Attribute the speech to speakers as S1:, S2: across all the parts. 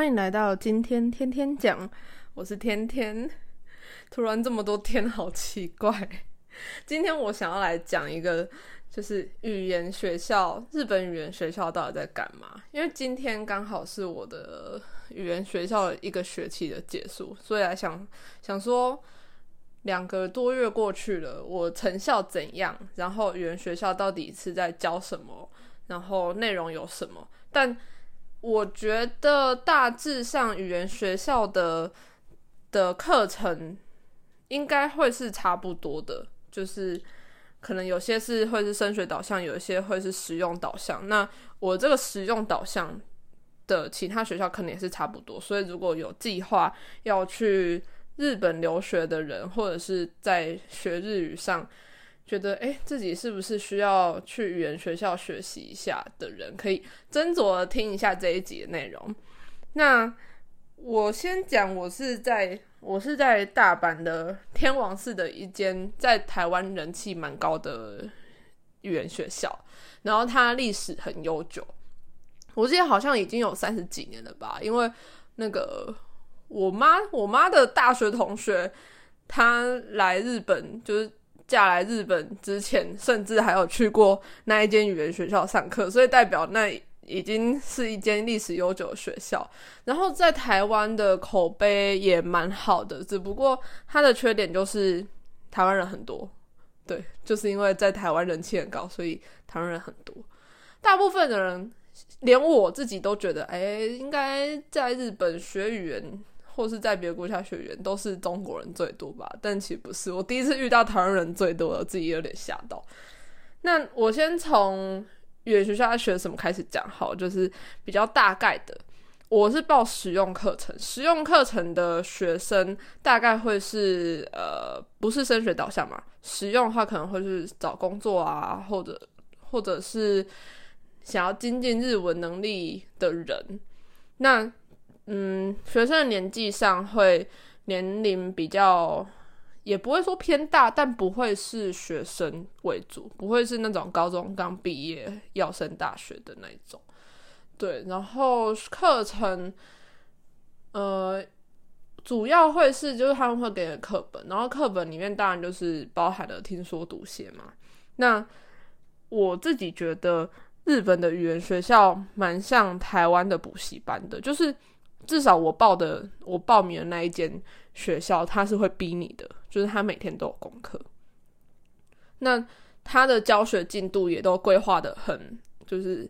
S1: 欢迎来到今天天天讲，我是天天。突然这么多天，好奇怪。今天我想要来讲一个，就是语言学校，日本语言学校到底在干嘛？因为今天刚好是我的语言学校一个学期的结束，所以来想想说，两个多月过去了，我成效怎样？然后语言学校到底是在教什么？然后内容有什么？但我觉得大致上语言学校的的课程应该会是差不多的，就是可能有些是会是升学导向，有一些会是实用导向。那我这个实用导向的其他学校可能也是差不多，所以如果有计划要去日本留学的人，或者是在学日语上。觉得哎，自己是不是需要去语言学校学习一下的人，可以斟酌听一下这一集的内容。那我先讲，我是在我是在大阪的天王寺的一间在台湾人气蛮高的语言学校，然后它历史很悠久，我记得好像已经有三十几年了吧。因为那个我妈我妈的大学同学，她来日本就是。嫁来日本之前，甚至还有去过那一间语言学校上课，所以代表那已经是一间历史悠久的学校。然后在台湾的口碑也蛮好的，只不过它的缺点就是台湾人很多。对，就是因为在台湾人气很高，所以台湾人很多。大部分的人，连我自己都觉得，哎，应该在日本学语言。或是在别的国家学员都是中国人最多吧，但其实不是。我第一次遇到台湾人最多的，自己有点吓到。那我先从语言学校学什么开始讲好，就是比较大概的。我是报实用课程，实用课程的学生大概会是呃，不是升学导向嘛？实用的话可能会是找工作啊，或者或者是想要精进日文能力的人。那嗯，学生的年纪上会年龄比较，也不会说偏大，但不会是学生为主，不会是那种高中刚毕业要升大学的那种。对，然后课程，呃，主要会是就是他们会给课本，然后课本里面当然就是包含了听说读写嘛。那我自己觉得日本的语言学校蛮像台湾的补习班的，就是。至少我报的，我报名的那一间学校，他是会逼你的，就是他每天都有功课。那他的教学进度也都规划的很，就是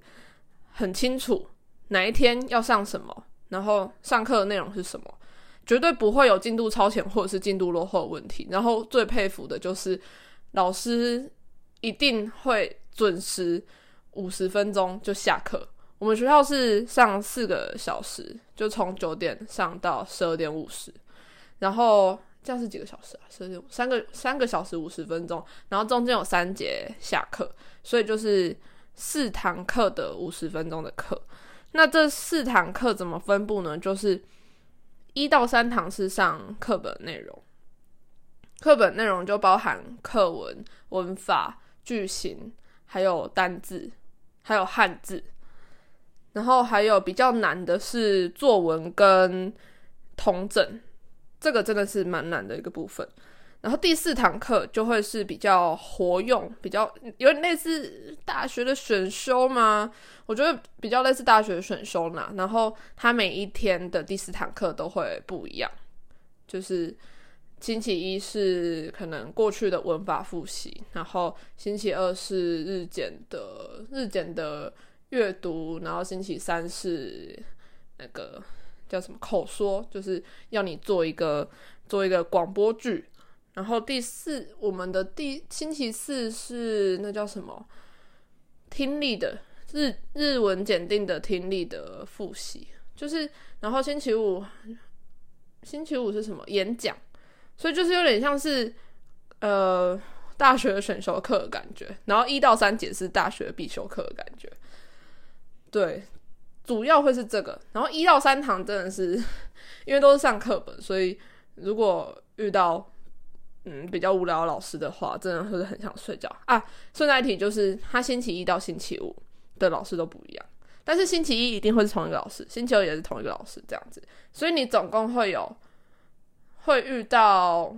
S1: 很清楚，哪一天要上什么，然后上课的内容是什么，绝对不会有进度超前或者是进度落后的问题。然后最佩服的就是老师一定会准时五十分钟就下课。我们学校是上四个小时，就从九点上到十二点五十，然后这样是几个小时啊？十二点三个三个小时五十分钟，然后中间有三节下课，所以就是四堂课的五十分钟的课。那这四堂课怎么分布呢？就是一到三堂是上课本内容，课本内容就包含课文、文法、句型，还有单字，还有汉字。然后还有比较难的是作文跟通整，这个真的是蛮难的一个部分。然后第四堂课就会是比较活用，比较有点类似大学的选修吗？我觉得比较类似大学的选修啦。然后它每一天的第四堂课都会不一样，就是星期一是可能过去的文法复习，然后星期二是日检的日检的。阅读，然后星期三是那个叫什么口说，就是要你做一个做一个广播剧。然后第四，我们的第星期四是那叫什么听力的日日文检定的听力的复习，就是然后星期五星期五是什么演讲，所以就是有点像是呃大学选修课的感觉。然后一到三节是大学必修课的感觉。对，主要会是这个，然后一到三堂真的是，因为都是上课本，所以如果遇到嗯比较无聊的老师的话，真的会很想睡觉啊。顺带一提，就是他星期一到星期五的老师都不一样，但是星期一一定会是同一个老师，星期二也是同一个老师，这样子。所以你总共会有会遇到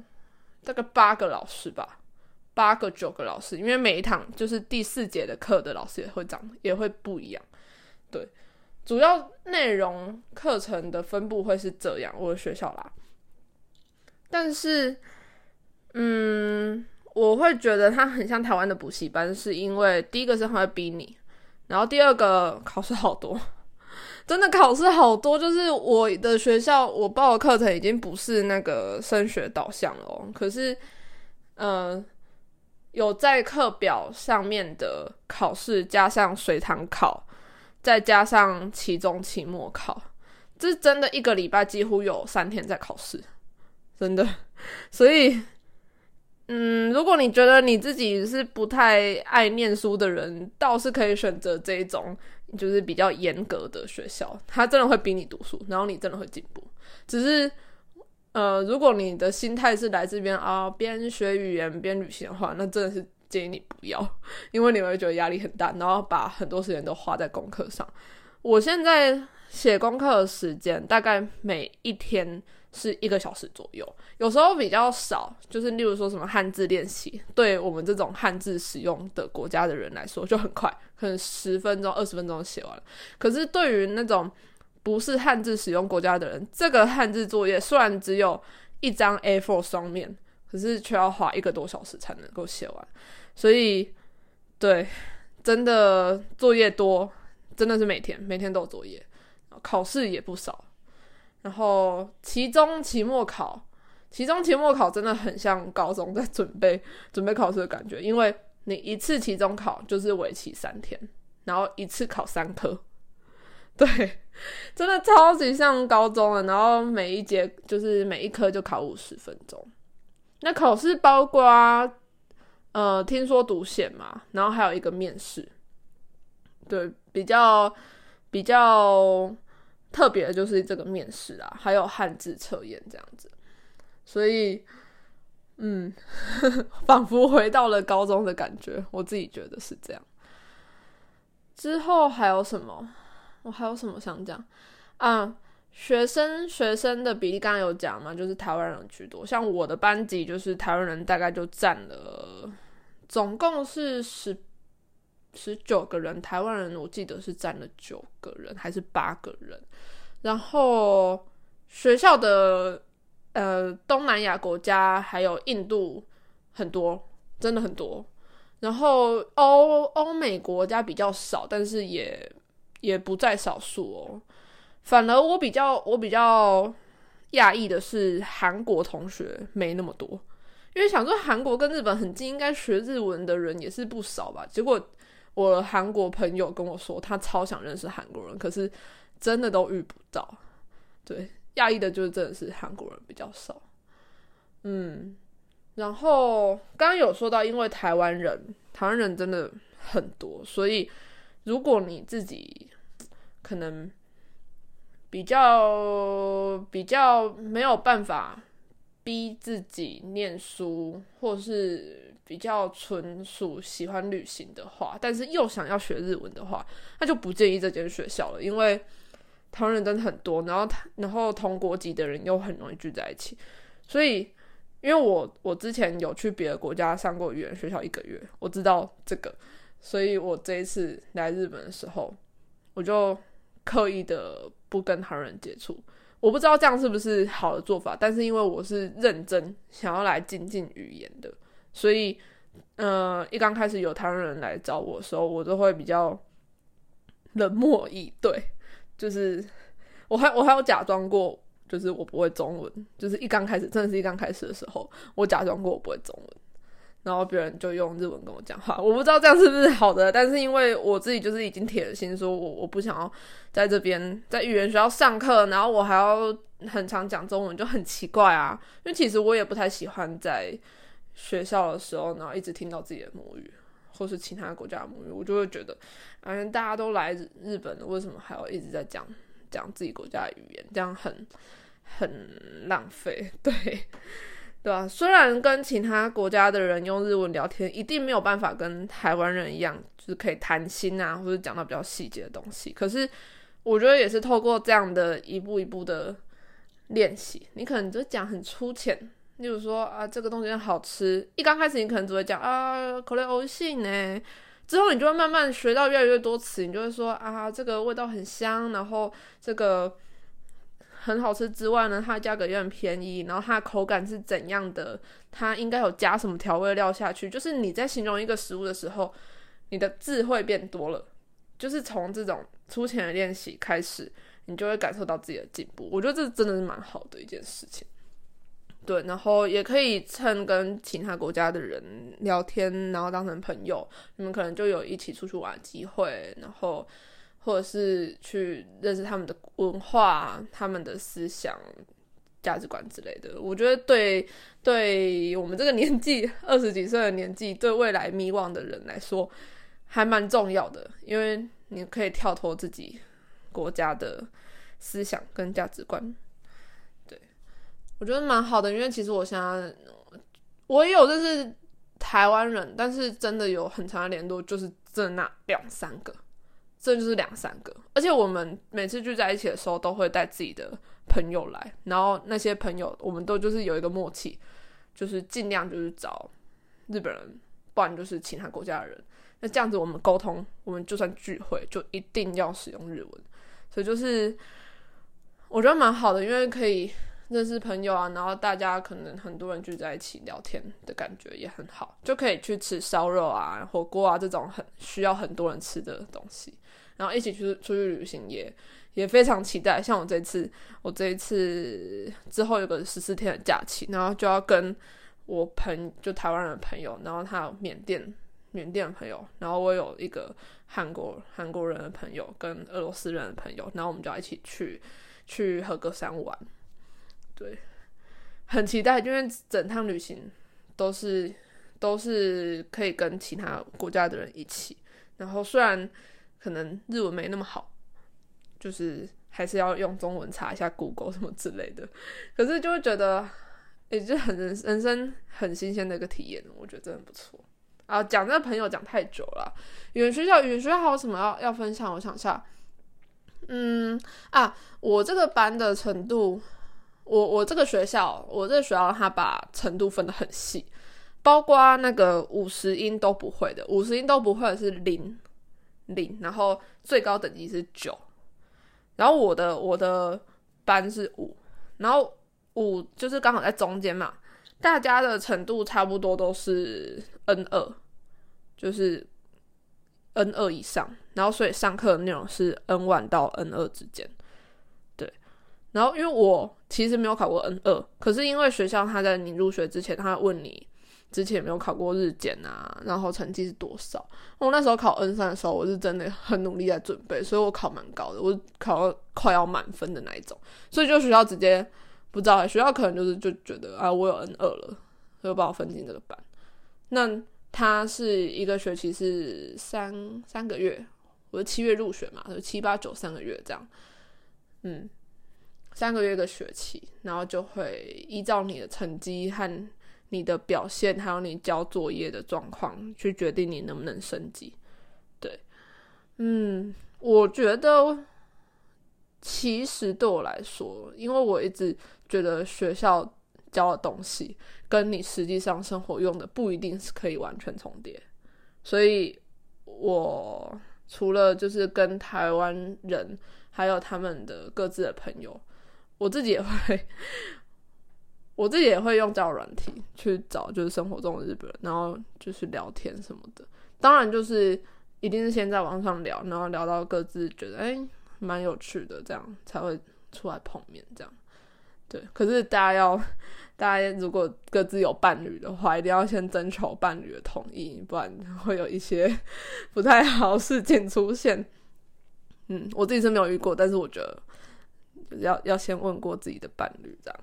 S1: 大概八个老师吧，八个九个老师，因为每一堂就是第四节的课的老师也会长也会不一样。对，主要内容课程的分布会是这样，我的学校啦。但是，嗯，我会觉得它很像台湾的补习班，是因为第一个是他会逼你，然后第二个考试好多，真的考试好多。就是我的学校，我报的课程已经不是那个升学导向了，可是，呃，有在课表上面的考试，加上随堂考，再加上期中、期末考，这真的一个礼拜几乎有三天在考试。真的，所以，嗯，如果你觉得你自己是不太爱念书的人，倒是可以选择这种，就是比较严格的学校，他真的会逼你读书，然后你真的会进步。只是，呃，如果你的心态是来这边啊，边学语言边旅行的话，那真的是建议你不要，因为你会觉得压力很大，然后把很多时间都花在功课上。我现在写功课的时间大概每一天。是一个小时左右，有时候比较少，就是例如说什么汉字练习，对我们这种汉字使用的国家的人来说就很快，可能十分钟、二十分钟写完了。可是对于那种不是汉字使用国家的人，这个汉字作业虽然只有一张 A4 双面，可是却要花一个多小时才能够写完。所以，对，真的作业多，真的是每天每天都有作业，考试也不少。然后期中、期末考，期中、期末考真的很像高中在准备 准备考试的感觉，因为你一次期中考就是为期三天，然后一次考三科，对，真的超级像高中了。然后每一节就是每一科就考五十分钟。那考试包括呃，听说读写嘛，然后还有一个面试，对，比较比较。特别的就是这个面试啊，还有汉字测验这样子，所以，嗯，仿佛回到了高中的感觉，我自己觉得是这样。之后还有什么？我还有什么想讲啊？学生学生的比例刚刚有讲嘛，就是台湾人居多，像我的班级就是台湾人大概就占了，总共是十。十九个人，台湾人我记得是占了九个人还是八个人，然后学校的呃东南亚国家还有印度很多，真的很多，然后欧欧美国家比较少，但是也也不在少数哦。反而我比较我比较讶异的是韩国同学没那么多，因为想说韩国跟日本很近，应该学日文的人也是不少吧，结果。我韩国朋友跟我说，他超想认识韩国人，可是真的都遇不到。对，讶异的就是真的是韩国人比较少。嗯，然后刚刚有说到，因为台湾人，台湾人真的很多，所以如果你自己可能比较比较没有办法逼自己念书，或是。比较纯属喜欢旅行的话，但是又想要学日文的话，那就不建议这间学校了，因为台湾人真的很多，然后然后同国籍的人又很容易聚在一起，所以因为我我之前有去别的国家上过语言学校一个月，我知道这个，所以我这一次来日本的时候，我就刻意的不跟台湾人接触，我不知道这样是不是好的做法，但是因为我是认真想要来精进语言的。所以，呃，一刚开始有台湾人来找我的时候，我都会比较冷漠以对，就是我还我还有假装过，就是我不会中文，就是一刚开始，真的是一刚开始的时候，我假装过我不会中文，然后别人就用日文跟我讲话，我不知道这样是不是好的，但是因为我自己就是已经铁了心，说我我不想要在这边在语言学校上课，然后我还要很常讲中文，就很奇怪啊，因为其实我也不太喜欢在。学校的时候，然后一直听到自己的母语，或是其他国家的母语，我就会觉得，反正大家都来日本了，为什么还要一直在讲讲自己国家的语言？这样很很浪费。对，对吧？虽然跟其他国家的人用日文聊天，一定没有办法跟台湾人一样，就是可以谈心啊，或者讲到比较细节的东西。可是我觉得也是透过这样的一步一步的练习，你可能就讲很粗浅，例如说啊，这个东西好吃。一刚开始你可能只会讲啊，口令欧性呢，之后你就会慢慢学到越来越多词，你就会说啊，这个味道很香，然后这个。很好吃之外呢，它价格也很便宜，然后它的口感是怎样的？它应该有加什么调味料下去？就是你在形容一个食物的时候，你的智慧变多了。就是从这种粗浅的练习开始，你就会感受到自己的进步。我觉得这真的是蛮好的一件事情。对，然后也可以趁跟其他国家的人聊天，然后当成朋友，你们可能就有一起出去玩的机会，然后。或者是去认识他们的文化、他们的思想、价值观之类的，我觉得对对我们这个年纪二十几岁的年纪，对未来迷惘的人来说，还蛮重要的，因为你可以跳脱自己国家的思想跟价值观。对我觉得蛮好的，因为其实我现在我也有认识台湾人，但是真的有很长的联络，就是这那两三个。这就是两三个，而且我们每次聚在一起的时候，都会带自己的朋友来，然后那些朋友，我们都就是有一个默契，就是尽量就是找日本人，不然就是其他国家的人。那这样子我们沟通，我们就算聚会，就一定要使用日文。所以就是我觉得蛮好的，因为可以认识朋友啊，然后大家可能很多人聚在一起聊天的感觉也很好，就可以去吃烧肉啊、火锅啊这种很需要很多人吃的东西。然后一起去出去旅行也也非常期待。像我这次，我这一次之后有个十四天的假期，然后就要跟我朋就台湾人的朋友，然后他有缅甸缅甸的朋友，然后我有一个韩国韩国人的朋友跟俄罗斯人的朋友，然后我们就要一起去去和歌山玩。对，很期待，因为整趟旅行都是都是可以跟其他国家的人一起。然后虽然。可能日文没那么好，就是还是要用中文查一下 Google 什么之类的。可是就会觉得，也是很人人生很新鲜的一个体验，我觉得真的不错。啊，讲这个朋友讲太久了。语言学校，语言学校还有什么要要分享？我想一下，嗯啊，我这个班的程度，我我这个学校，我这个学校他把程度分得很细，包括那个五十音都不会的，五十音都不会的是零。零，然后最高等级是九，然后我的我的班是五，然后五就是刚好在中间嘛，大家的程度差不多都是 N 二，就是 N 二以上，然后所以上课的内容是 N one 到 N 二之间，对，然后因为我其实没有考过 N 二，可是因为学校他在你入学之前，他问你。之前没有考过日检啊，然后成绩是多少？我那时候考 N 三的时候，我是真的很努力在准备，所以我考蛮高的，我考快要满分的那一种。所以就学校直接不知道，学校可能就是就觉得啊，我有 N 二了，所以把我分进这个班。那他是一个学期是三三个月，我是七月入学嘛，就七八九三个月这样。嗯，三个月一个学期，然后就会依照你的成绩和。你的表现还有你交作业的状况，去决定你能不能升级。对，嗯，我觉得其实对我来说，因为我一直觉得学校教的东西跟你实际上生活用的不一定是可以完全重叠，所以我除了就是跟台湾人还有他们的各自的朋友，我自己也会。我自己也会用交友软体去找，就是生活中的日本人，然后就是聊天什么的。当然，就是一定是先在网上聊，然后聊到各自觉得哎蛮有趣的，这样才会出来碰面。这样对。可是大家要，大家如果各自有伴侣的话，一定要先征求伴侣的同意，不然会有一些不太好事情出现。嗯，我自己是没有遇过，但是我觉得要要先问过自己的伴侣这样。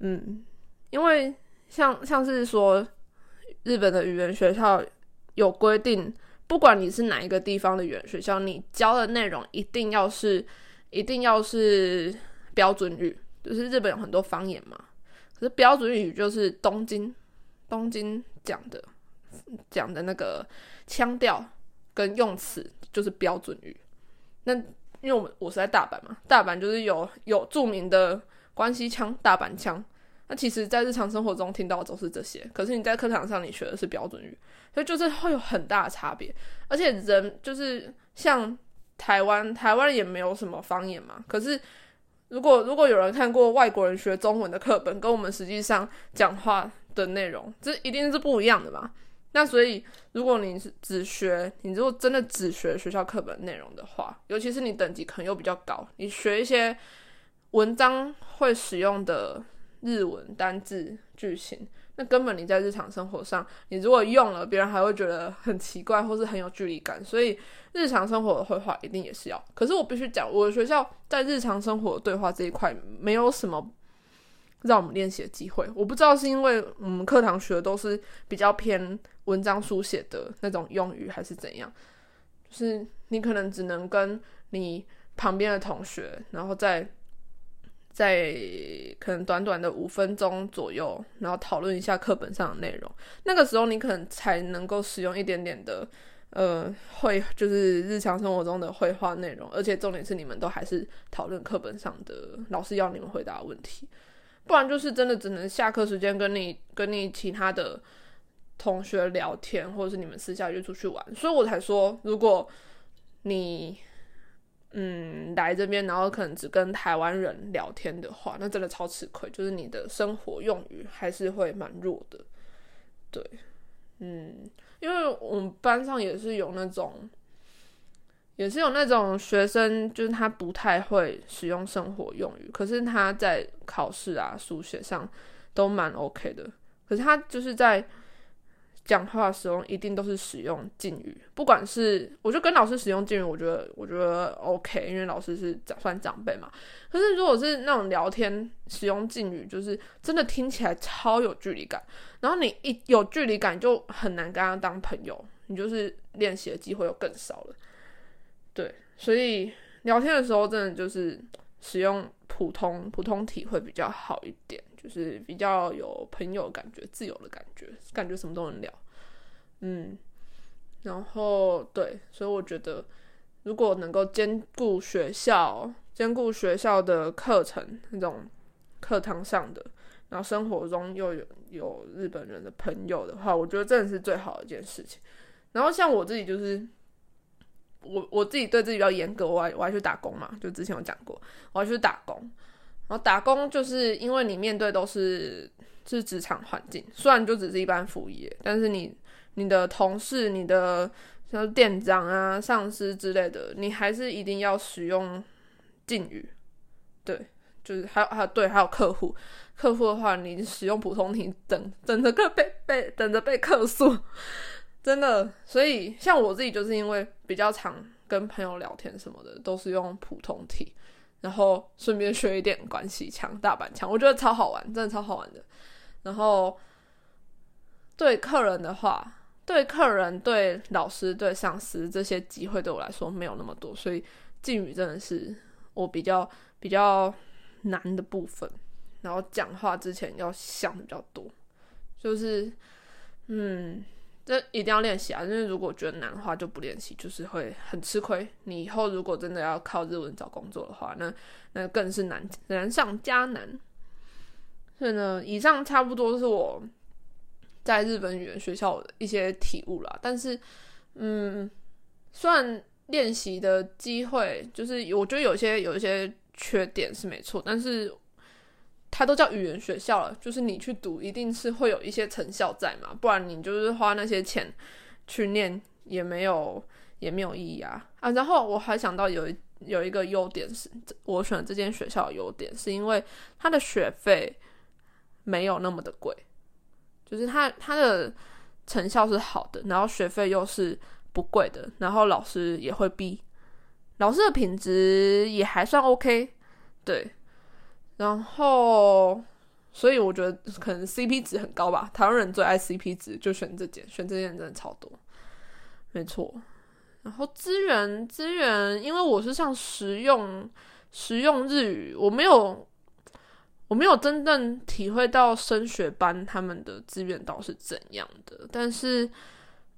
S1: 嗯，因为像像是说，日本的语言学校有规定，不管你是哪一个地方的语言学校，你教的内容一定要是，一定要是标准语，就是日本有很多方言嘛，可是标准语就是东京东京讲的讲的那个腔调跟用词就是标准语。那因为我们我是在大阪嘛，大阪就是有有著名的关西腔、大阪腔。那其实，在日常生活中听到的都是这些，可是你在课堂上你学的是标准语，所以就是会有很大的差别。而且人就是像台湾，台湾也没有什么方言嘛。可是如果如果有人看过外国人学中文的课本，跟我们实际上讲话的内容，这一定是不一样的嘛。那所以，如果你是只学，你如果真的只学学校课本内容的话，尤其是你等级可能又比较高，你学一些文章会使用的。日文单字句型，那根本你在日常生活上，你如果用了，别人还会觉得很奇怪，或是很有距离感。所以日常生活的绘画一定也是要。可是我必须讲，我的学校在日常生活对话这一块没有什么让我们练习的机会。我不知道是因为我们课堂学的都是比较偏文章书写的那种用语，还是怎样？就是你可能只能跟你旁边的同学，然后再。在可能短短的五分钟左右，然后讨论一下课本上的内容。那个时候你可能才能够使用一点点的呃绘，就是日常生活中的绘画内容。而且重点是你们都还是讨论课本上的老师要你们回答的问题，不然就是真的只能下课时间跟你跟你其他的同学聊天，或者是你们私下约出去玩。所以我才说，如果你。嗯，来这边，然后可能只跟台湾人聊天的话，那真的超吃亏。就是你的生活用语还是会蛮弱的。对，嗯，因为我们班上也是有那种，也是有那种学生，就是他不太会使用生活用语，可是他在考试啊、书写上都蛮 OK 的。可是他就是在。讲话的时候一定都是使用敬语，不管是我就跟老师使用敬语，我觉得我觉得 OK，因为老师是长算长辈嘛。可是如果是那种聊天使用敬语，就是真的听起来超有距离感，然后你一有距离感就很难跟他当朋友，你就是练习的机会又更少了。所以聊天的时候真的就是使用普通普通体会比较好一点。就是比较有朋友感觉、自由的感觉，感觉什么都能聊，嗯，然后对，所以我觉得如果能够兼顾学校、兼顾学校的课程那种课堂上的，然后生活中又有有日本人的朋友的话，我觉得真的是最好的一件事情。然后像我自己就是我我自己对自己比较严格，我还我还去打工嘛，就之前有讲过，我还去打工。然后打工就是因为你面对都是是职场环境，虽然就只是一般服务业，但是你你的同事、你的像店长啊、上司之类的，你还是一定要使用敬语。对，就是还有还有对，还有客户，客户的话你使用普通体，等等着被被被等着被客诉，真的。所以像我自己就是因为比较常跟朋友聊天什么的，都是用普通体。然后顺便学一点关系腔、大阪腔，我觉得超好玩，真的超好玩的。然后对客人的话，对客人、对老师、对上司这些机会对我来说没有那么多，所以敬语真的是我比较比较难的部分。然后讲话之前要想的比较多，就是嗯。这一定要练习啊！因为如果觉得难的话，就不练习，就是会很吃亏。你以后如果真的要靠日文找工作的话，那那更是难难上加难。所以呢，以上差不多是我在日本语言学校的一些体悟啦。但是，嗯，算练习的机会，就是我觉得有些有一些缺点是没错，但是。它都叫语言学校了，就是你去读，一定是会有一些成效在嘛，不然你就是花那些钱去念也没有也没有意义啊啊！然后我还想到有一有一个优点是，我选这间学校的优点是因为它的学费没有那么的贵，就是它它的成效是好的，然后学费又是不贵的，然后老师也会逼，老师的品质也还算 OK，对。然后，所以我觉得可能 CP 值很高吧。台湾人最爱 CP 值，就选这件，选这件真的超多，没错。然后资源资源，因为我是上实用实用日语，我没有我没有真正体会到升学班他们的资源到是怎样的，但是，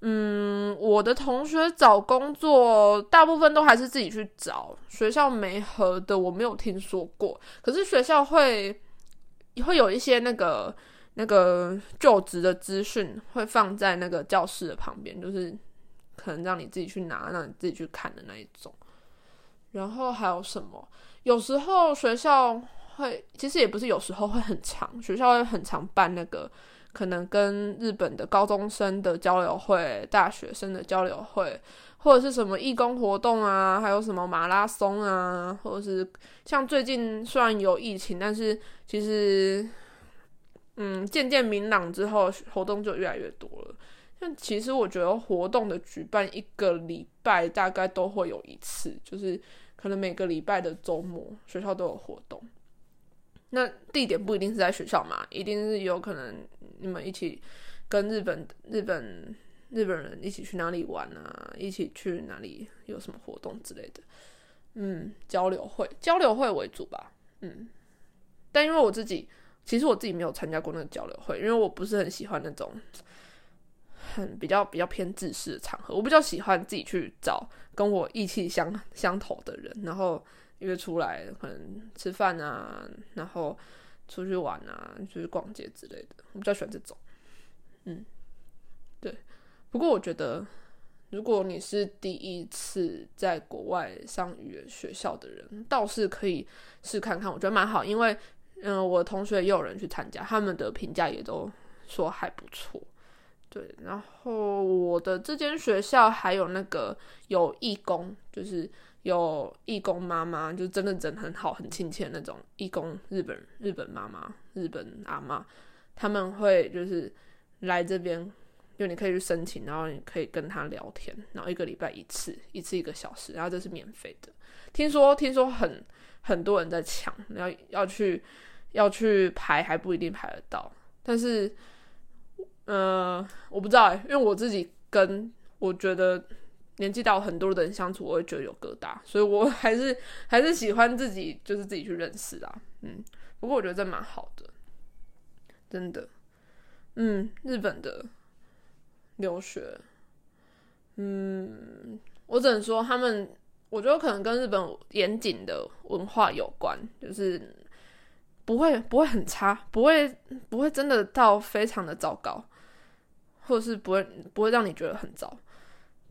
S1: 嗯，我的同学找工作大部分都还是自己去找，学校没合的我没有听说过，可是学校会会有一些那个那个就职的资讯会放在那个教室的旁边，就是可能让你自己去拿，让你自己去看的那一种。然后还有什么？有时候学校。会，其实也不是有时候会很长，学校会很常办那个，可能跟日本的高中生的交流会、大学生的交流会，或者是什么义工活动啊，还有什么马拉松啊，或者是像最近虽然有疫情，但是其实，嗯，渐渐明朗之后，活动就越来越多了。但其实我觉得活动的举办一个礼拜大概都会有一次，就是可能每个礼拜的周末学校都有活动。那地点不一定是在学校嘛，一定是有可能你们一起跟日本日本日本人一起去哪里玩啊，一起去哪里有什么活动之类的，嗯，交流会交流会为主吧，嗯，但因为我自己其实我自己没有参加过那个交流会，因为我不是很喜欢那种 很比较比较偏自私的场合，我比较喜欢自己去找跟我意气相相投的人，然后。约出来可能吃饭啊，然后出去玩啊，出去逛街之类的，我比较喜欢这种。嗯，对。不过我觉得，如果你是第一次在国外上语言学校的人，倒是可以试看看，我觉得蛮好。因为，嗯，我同学也有人去参加，他们的评价也都说还不错。对，然后我的这间学校还有那个有义工，就是。有义工妈妈，就真的人很好、很亲切那种义工，日本日本妈妈、日本阿妈，他们会就是来这边，就你可以去申请，然后你可以跟他聊天，然后一个礼拜一次，一次一个小时，然后这是免费的。听说听说很很多人在抢，要要去要去排还不一定排得到，但是呃，我不知道，因为我自己跟我觉得。年纪大很多的人相处，我会觉得有疙瘩，所以我 还是还是喜欢自己就是自己去认识啊，嗯，不过我觉得这蛮好的，真的，嗯，日本的留学，嗯，我只能说他们，我觉得可能跟日本严谨的文化有关，就是不会不会很差，不会不会真的到非常的糟糕，或者是不会不会让你觉得很糟，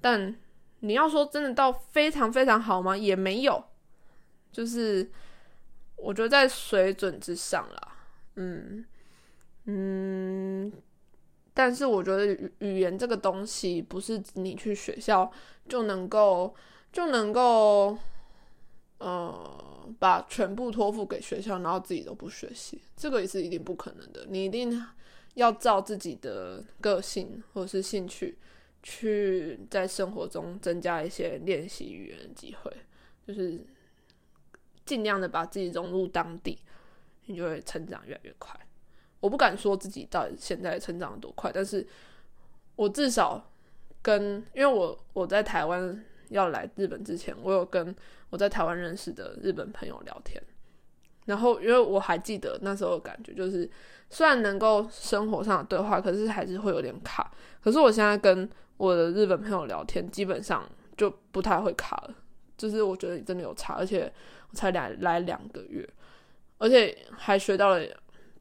S1: 但。你要说真的到非常非常好吗？也没有，就是我觉得在水准之上啦，嗯嗯，但是我觉得语语言这个东西不是你去学校就能够就能够，呃，把全部托付给学校，然后自己都不学习，这个也是一定不可能的。你一定要照自己的个性或者是兴趣。去在生活中增加一些练习语言的机会，就是尽量的把自己融入当地，你就会成长越来越快。我不敢说自己到现在成长多快，但是我至少跟因为我我在台湾要来日本之前，我有跟我在台湾认识的日本朋友聊天，然后因为我还记得那时候的感觉，就是虽然能够生活上的对话，可是还是会有点卡。可是我现在跟我的日本朋友聊天，基本上就不太会卡了。就是我觉得你真的有差，而且我才来来两个月，而且还学到了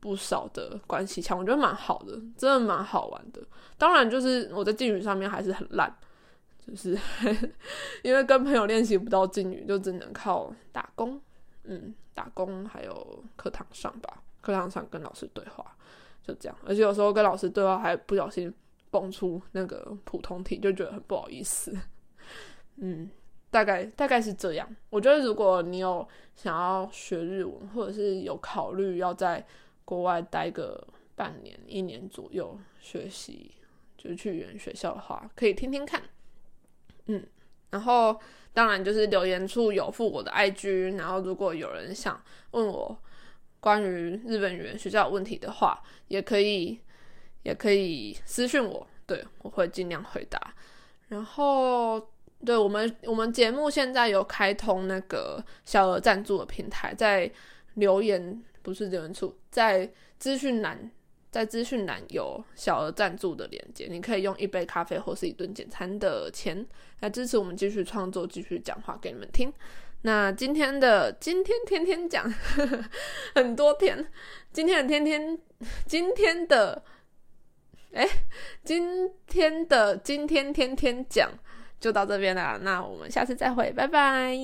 S1: 不少的关系腔，我觉得蛮好的，真的蛮好玩的。当然，就是我在敬语上面还是很烂，就是 因为跟朋友练习不到敬语，就只能靠打工，嗯，打工还有课堂上吧，课堂上跟老师对话，就这样。而且有时候跟老师对话还不小心。蹦出那个普通题就觉得很不好意思，嗯，大概大概是这样。我觉得如果你有想要学日文，或者是有考虑要在国外待个半年、一年左右学习，就是去语言学校的话，可以听听看。嗯，然后当然就是留言处有附我的 IG，然后如果有人想问我关于日本语言学校问题的话，也可以。也可以私信我，对我会尽量回答。然后，对我们我们节目现在有开通那个小额赞助的平台，在留言不是留言处，在资讯栏，在资讯栏有小额赞助的链接，你可以用一杯咖啡或是一顿简餐的钱来支持我们继续创作，继续讲话给你们听。那今天的今天天天讲 很多天，今天的天天今天的哎，今天的今天天天讲就到这边啦，那我们下次再会，拜拜。